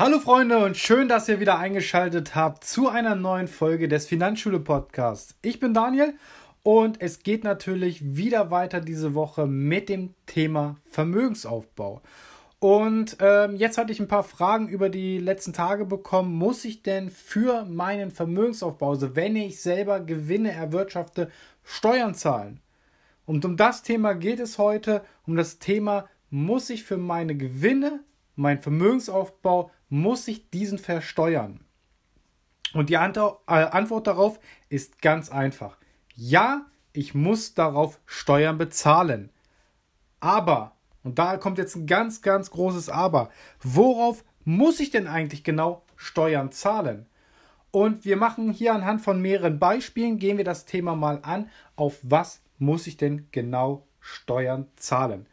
Hallo Freunde und schön, dass ihr wieder eingeschaltet habt zu einer neuen Folge des Finanzschule Podcasts. Ich bin Daniel und es geht natürlich wieder weiter diese Woche mit dem Thema Vermögensaufbau. Und ähm, jetzt hatte ich ein paar Fragen über die letzten Tage bekommen. Muss ich denn für meinen Vermögensaufbau, also wenn ich selber Gewinne erwirtschafte, Steuern zahlen? Und um das Thema geht es heute, um das Thema, muss ich für meine Gewinne, meinen Vermögensaufbau, muss ich diesen versteuern? Und die äh, Antwort darauf ist ganz einfach. Ja, ich muss darauf Steuern bezahlen. Aber und da kommt jetzt ein ganz, ganz großes Aber. Worauf muss ich denn eigentlich genau Steuern zahlen? Und wir machen hier anhand von mehreren Beispielen, gehen wir das Thema mal an, auf was muss ich denn genau Steuern zahlen.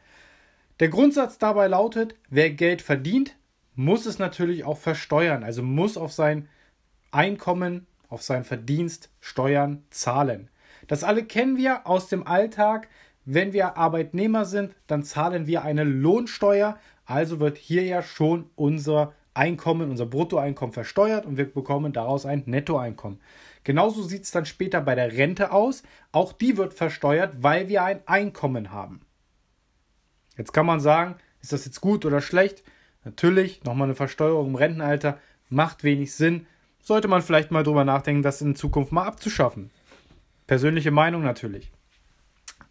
Der Grundsatz dabei lautet, wer Geld verdient, muss es natürlich auch versteuern, also muss auf sein Einkommen, auf sein Verdienst Steuern zahlen. Das alle kennen wir aus dem Alltag. Wenn wir Arbeitnehmer sind, dann zahlen wir eine Lohnsteuer. Also wird hier ja schon unser Einkommen, unser Bruttoeinkommen versteuert und wir bekommen daraus ein Nettoeinkommen. Genauso sieht es dann später bei der Rente aus. Auch die wird versteuert, weil wir ein Einkommen haben. Jetzt kann man sagen, ist das jetzt gut oder schlecht? Natürlich, nochmal eine Versteuerung im Rentenalter macht wenig Sinn. Sollte man vielleicht mal drüber nachdenken, das in Zukunft mal abzuschaffen. Persönliche Meinung natürlich.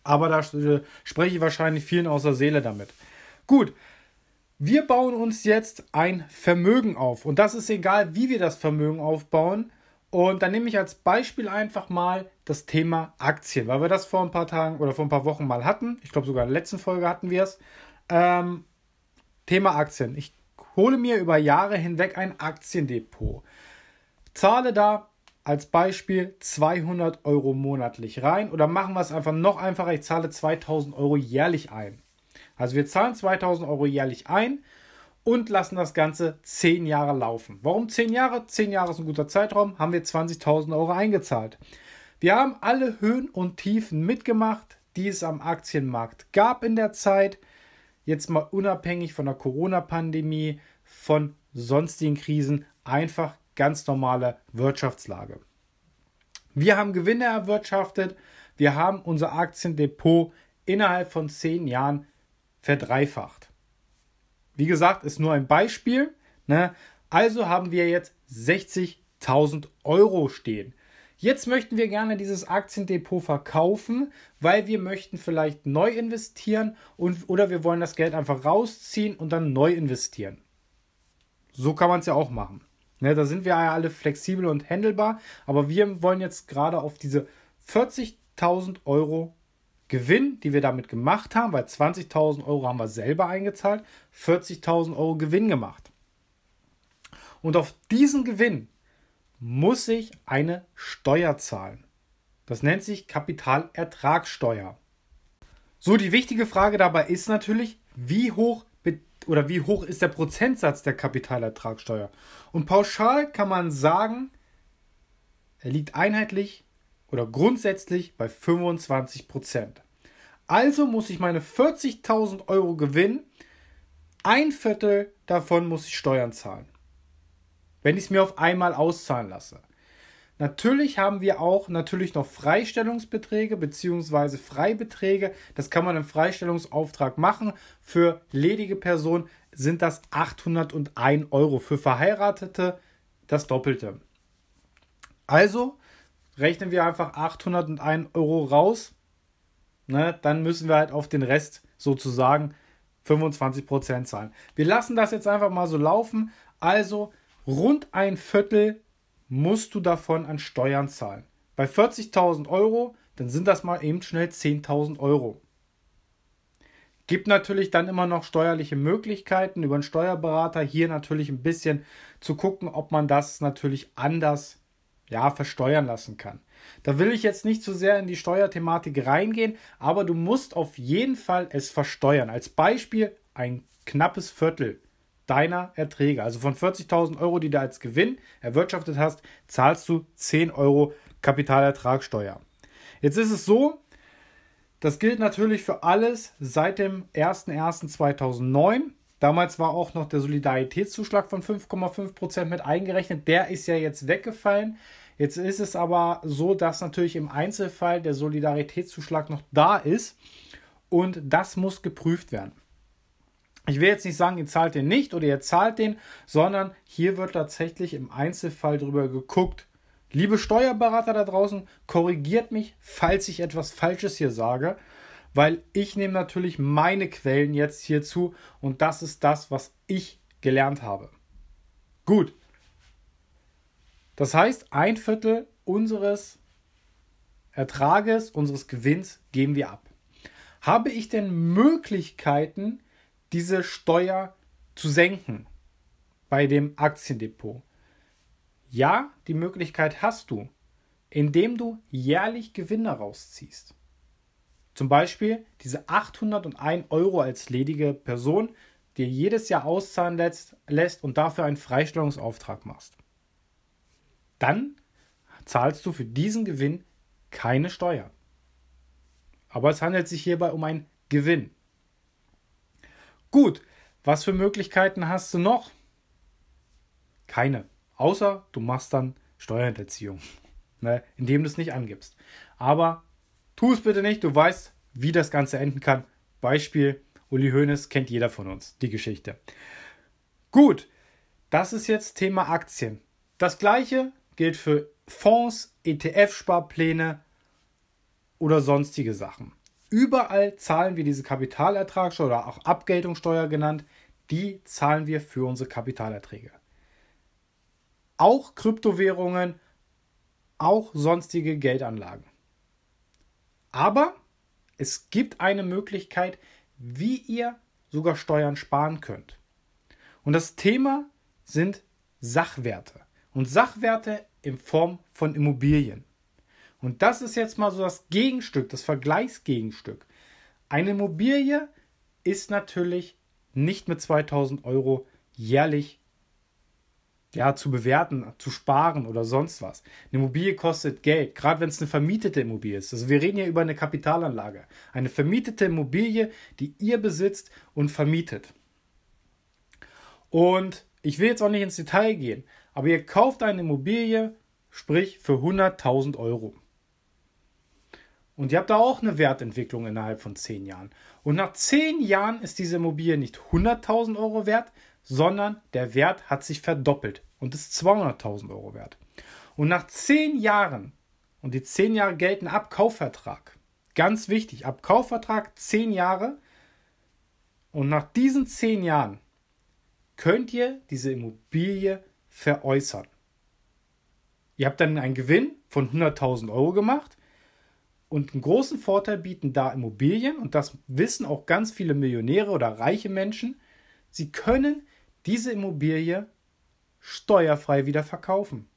Aber da spreche ich wahrscheinlich vielen aus der Seele damit. Gut, wir bauen uns jetzt ein Vermögen auf. Und das ist egal, wie wir das Vermögen aufbauen. Und dann nehme ich als Beispiel einfach mal das Thema Aktien, weil wir das vor ein paar Tagen oder vor ein paar Wochen mal hatten. Ich glaube sogar in der letzten Folge hatten wir es. Ähm, Thema Aktien. Ich hole mir über Jahre hinweg ein Aktiendepot. Zahle da als Beispiel 200 Euro monatlich rein oder machen wir es einfach noch einfacher, ich zahle 2000 Euro jährlich ein. Also wir zahlen 2000 Euro jährlich ein und lassen das Ganze 10 Jahre laufen. Warum 10 Jahre? 10 Jahre ist ein guter Zeitraum, haben wir 20.000 Euro eingezahlt. Wir haben alle Höhen und Tiefen mitgemacht, die es am Aktienmarkt gab in der Zeit. Jetzt mal unabhängig von der Corona-Pandemie, von sonstigen Krisen, einfach ganz normale Wirtschaftslage. Wir haben Gewinne erwirtschaftet, wir haben unser Aktiendepot innerhalb von zehn Jahren verdreifacht. Wie gesagt, ist nur ein Beispiel. Ne? Also haben wir jetzt 60.000 Euro stehen. Jetzt möchten wir gerne dieses Aktiendepot verkaufen, weil wir möchten vielleicht neu investieren und, oder wir wollen das Geld einfach rausziehen und dann neu investieren. So kann man es ja auch machen. Ne, da sind wir ja alle flexibel und handelbar, aber wir wollen jetzt gerade auf diese 40.000 Euro Gewinn, die wir damit gemacht haben, weil 20.000 Euro haben wir selber eingezahlt, 40.000 Euro Gewinn gemacht. Und auf diesen Gewinn muss ich eine Steuer zahlen. Das nennt sich Kapitalertragssteuer. So, die wichtige Frage dabei ist natürlich, wie hoch oder wie hoch ist der Prozentsatz der Kapitalertragssteuer? Und pauschal kann man sagen, er liegt einheitlich oder grundsätzlich bei 25 Prozent. Also muss ich meine 40.000 Euro Gewinn, ein Viertel davon muss ich Steuern zahlen. Wenn ich es mir auf einmal auszahlen lasse. Natürlich haben wir auch natürlich noch Freistellungsbeträge bzw. Freibeträge. Das kann man im Freistellungsauftrag machen. Für ledige Personen sind das 801 Euro. Für Verheiratete das Doppelte. Also rechnen wir einfach 801 Euro raus. Ne, dann müssen wir halt auf den Rest sozusagen 25% zahlen. Wir lassen das jetzt einfach mal so laufen. Also rund ein Viertel musst du davon an Steuern zahlen. Bei 40.000 Euro, dann sind das mal eben schnell 10.000 Euro. Gibt natürlich dann immer noch steuerliche Möglichkeiten über einen Steuerberater hier natürlich ein bisschen zu gucken, ob man das natürlich anders ja, versteuern lassen kann. Da will ich jetzt nicht zu so sehr in die Steuerthematik reingehen, aber du musst auf jeden Fall es versteuern. Als Beispiel ein knappes Viertel deiner Erträge. Also von 40.000 Euro, die du als Gewinn erwirtschaftet hast, zahlst du 10 Euro Kapitalertragssteuer. Jetzt ist es so, das gilt natürlich für alles seit dem 01.01.2009. Damals war auch noch der Solidaritätszuschlag von 5,5% mit eingerechnet. Der ist ja jetzt weggefallen. Jetzt ist es aber so, dass natürlich im Einzelfall der Solidaritätszuschlag noch da ist und das muss geprüft werden. Ich will jetzt nicht sagen, ihr zahlt den nicht oder ihr zahlt den, sondern hier wird tatsächlich im Einzelfall drüber geguckt. Liebe Steuerberater da draußen, korrigiert mich, falls ich etwas Falsches hier sage, weil ich nehme natürlich meine Quellen jetzt hierzu und das ist das, was ich gelernt habe. Gut. Das heißt, ein Viertel unseres Ertrages, unseres Gewinns geben wir ab. Habe ich denn Möglichkeiten, diese Steuer zu senken bei dem Aktiendepot? Ja, die Möglichkeit hast du, indem du jährlich Gewinne rausziehst. Zum Beispiel diese 801 Euro als ledige Person dir jedes Jahr auszahlen lässt, lässt und dafür einen Freistellungsauftrag machst. Dann zahlst du für diesen Gewinn keine Steuer. Aber es handelt sich hierbei um einen Gewinn. Gut, was für Möglichkeiten hast du noch? Keine. Außer du machst dann Steuerhinterziehung, ne, indem du es nicht angibst. Aber tu es bitte nicht, du weißt, wie das Ganze enden kann. Beispiel, Uli Hoeneß kennt jeder von uns, die Geschichte. Gut, das ist jetzt Thema Aktien. Das gleiche gilt für Fonds, ETF-Sparpläne, oder sonstige Sachen. Überall zahlen wir diese Kapitalertragssteuer oder auch Abgeltungssteuer genannt, die zahlen wir für unsere Kapitalerträge. Auch Kryptowährungen, auch sonstige Geldanlagen. Aber es gibt eine Möglichkeit, wie ihr sogar Steuern sparen könnt. Und das Thema sind Sachwerte. Und Sachwerte in Form von Immobilien. Und das ist jetzt mal so das Gegenstück, das Vergleichsgegenstück. Eine Immobilie ist natürlich nicht mit 2000 Euro jährlich ja, zu bewerten, zu sparen oder sonst was. Eine Immobilie kostet Geld, gerade wenn es eine vermietete Immobilie ist. Also wir reden ja über eine Kapitalanlage. Eine vermietete Immobilie, die ihr besitzt und vermietet. Und ich will jetzt auch nicht ins Detail gehen, aber ihr kauft eine Immobilie, sprich für 100.000 Euro. Und ihr habt da auch eine Wertentwicklung innerhalb von 10 Jahren. Und nach 10 Jahren ist diese Immobilie nicht 100.000 Euro wert, sondern der Wert hat sich verdoppelt und ist 200.000 Euro wert. Und nach 10 Jahren, und die 10 Jahre gelten ab Kaufvertrag, ganz wichtig, ab Kaufvertrag 10 Jahre, und nach diesen 10 Jahren könnt ihr diese Immobilie veräußern. Ihr habt dann einen Gewinn von 100.000 Euro gemacht und einen großen Vorteil bieten da Immobilien, und das wissen auch ganz viele Millionäre oder reiche Menschen. Sie können diese Immobilie steuerfrei wieder verkaufen.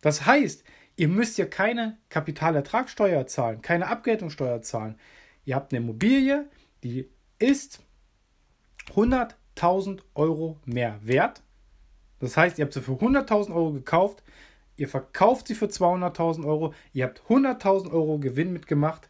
Das heißt, ihr müsst ja keine Kapitalertragssteuer zahlen, keine Abgeltungssteuer zahlen. Ihr habt eine Immobilie, die ist 100.000 Euro mehr wert. Das heißt, ihr habt sie für 100.000 Euro gekauft, Ihr verkauft sie für 200.000 Euro, ihr habt 100.000 Euro Gewinn mitgemacht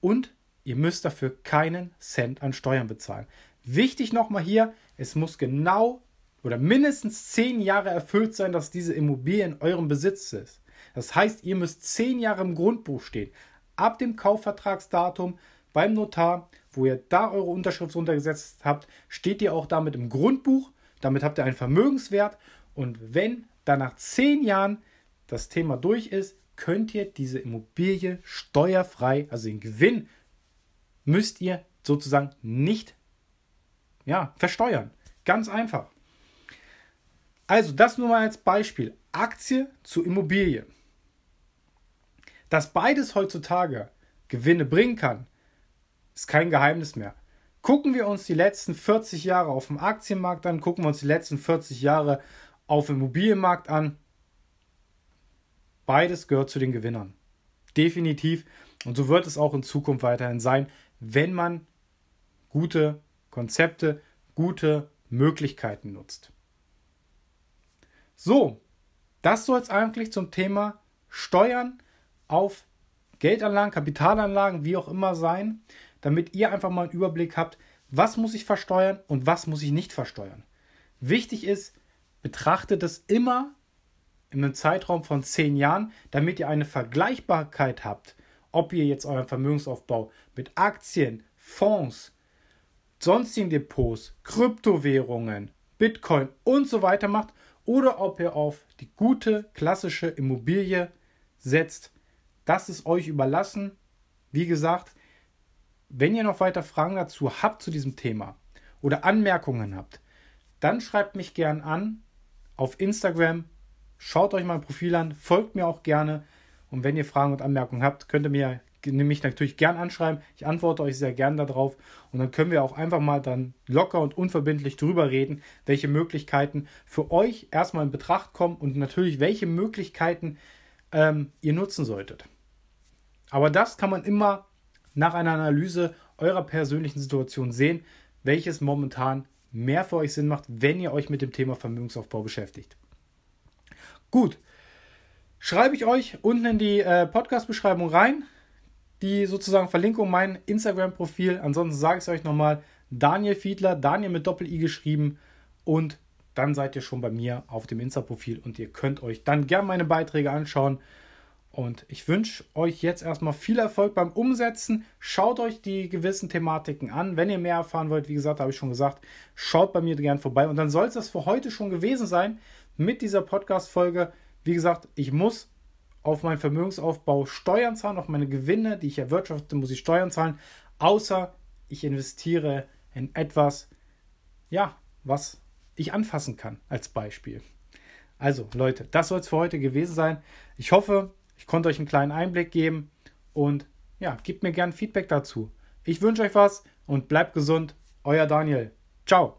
und ihr müsst dafür keinen Cent an Steuern bezahlen. Wichtig nochmal hier, es muss genau oder mindestens 10 Jahre erfüllt sein, dass diese Immobilie in eurem Besitz ist. Das heißt, ihr müsst 10 Jahre im Grundbuch stehen. Ab dem Kaufvertragsdatum beim Notar, wo ihr da eure Unterschrift runtergesetzt habt, steht ihr auch damit im Grundbuch. Damit habt ihr einen Vermögenswert. Und wenn dann nach 10 Jahren das Thema durch ist, könnt ihr diese Immobilie steuerfrei, also den Gewinn, müsst ihr sozusagen nicht ja, versteuern. Ganz einfach. Also das nur mal als Beispiel. Aktie zu Immobilie. Dass beides heutzutage Gewinne bringen kann, ist kein Geheimnis mehr. Gucken wir uns die letzten 40 Jahre auf dem Aktienmarkt an, gucken wir uns die letzten 40 Jahre auf dem Immobilienmarkt an, Beides gehört zu den Gewinnern. Definitiv. Und so wird es auch in Zukunft weiterhin sein, wenn man gute Konzepte, gute Möglichkeiten nutzt. So, das soll es eigentlich zum Thema Steuern auf Geldanlagen, Kapitalanlagen, wie auch immer sein, damit ihr einfach mal einen Überblick habt, was muss ich versteuern und was muss ich nicht versteuern. Wichtig ist, betrachtet es immer in einem Zeitraum von zehn Jahren, damit ihr eine Vergleichbarkeit habt, ob ihr jetzt euren Vermögensaufbau mit Aktien, Fonds, sonstigen Depots, Kryptowährungen, Bitcoin und so weiter macht oder ob ihr auf die gute klassische Immobilie setzt. Das ist euch überlassen. Wie gesagt, wenn ihr noch weiter Fragen dazu habt zu diesem Thema oder Anmerkungen habt, dann schreibt mich gern an auf Instagram. Schaut euch mein Profil an, folgt mir auch gerne. Und wenn ihr Fragen und Anmerkungen habt, könnt ihr mir mich natürlich gern anschreiben. Ich antworte euch sehr gern darauf. Und dann können wir auch einfach mal dann locker und unverbindlich drüber reden, welche Möglichkeiten für euch erstmal in Betracht kommen und natürlich welche Möglichkeiten ähm, ihr nutzen solltet. Aber das kann man immer nach einer Analyse eurer persönlichen Situation sehen, welches momentan mehr für euch Sinn macht, wenn ihr euch mit dem Thema Vermögensaufbau beschäftigt. Gut, schreibe ich euch unten in die äh, Podcast-Beschreibung rein, die sozusagen Verlinkung mein Instagram-Profil. Ansonsten sage ich es euch nochmal, Daniel Fiedler, Daniel mit Doppel-I geschrieben und dann seid ihr schon bei mir auf dem Insta-Profil und ihr könnt euch dann gerne meine Beiträge anschauen. Und ich wünsche euch jetzt erstmal viel Erfolg beim Umsetzen. Schaut euch die gewissen Thematiken an. Wenn ihr mehr erfahren wollt, wie gesagt, habe ich schon gesagt, schaut bei mir gerne vorbei. Und dann soll es das für heute schon gewesen sein mit dieser Podcast-Folge. Wie gesagt, ich muss auf meinen Vermögensaufbau Steuern zahlen, auf meine Gewinne, die ich erwirtschafte, muss ich Steuern zahlen. Außer ich investiere in etwas, ja, was ich anfassen kann, als Beispiel. Also, Leute, das soll es für heute gewesen sein. Ich hoffe, ich konnte euch einen kleinen Einblick geben und ja, gebt mir gerne Feedback dazu. Ich wünsche euch was und bleibt gesund. Euer Daniel. Ciao.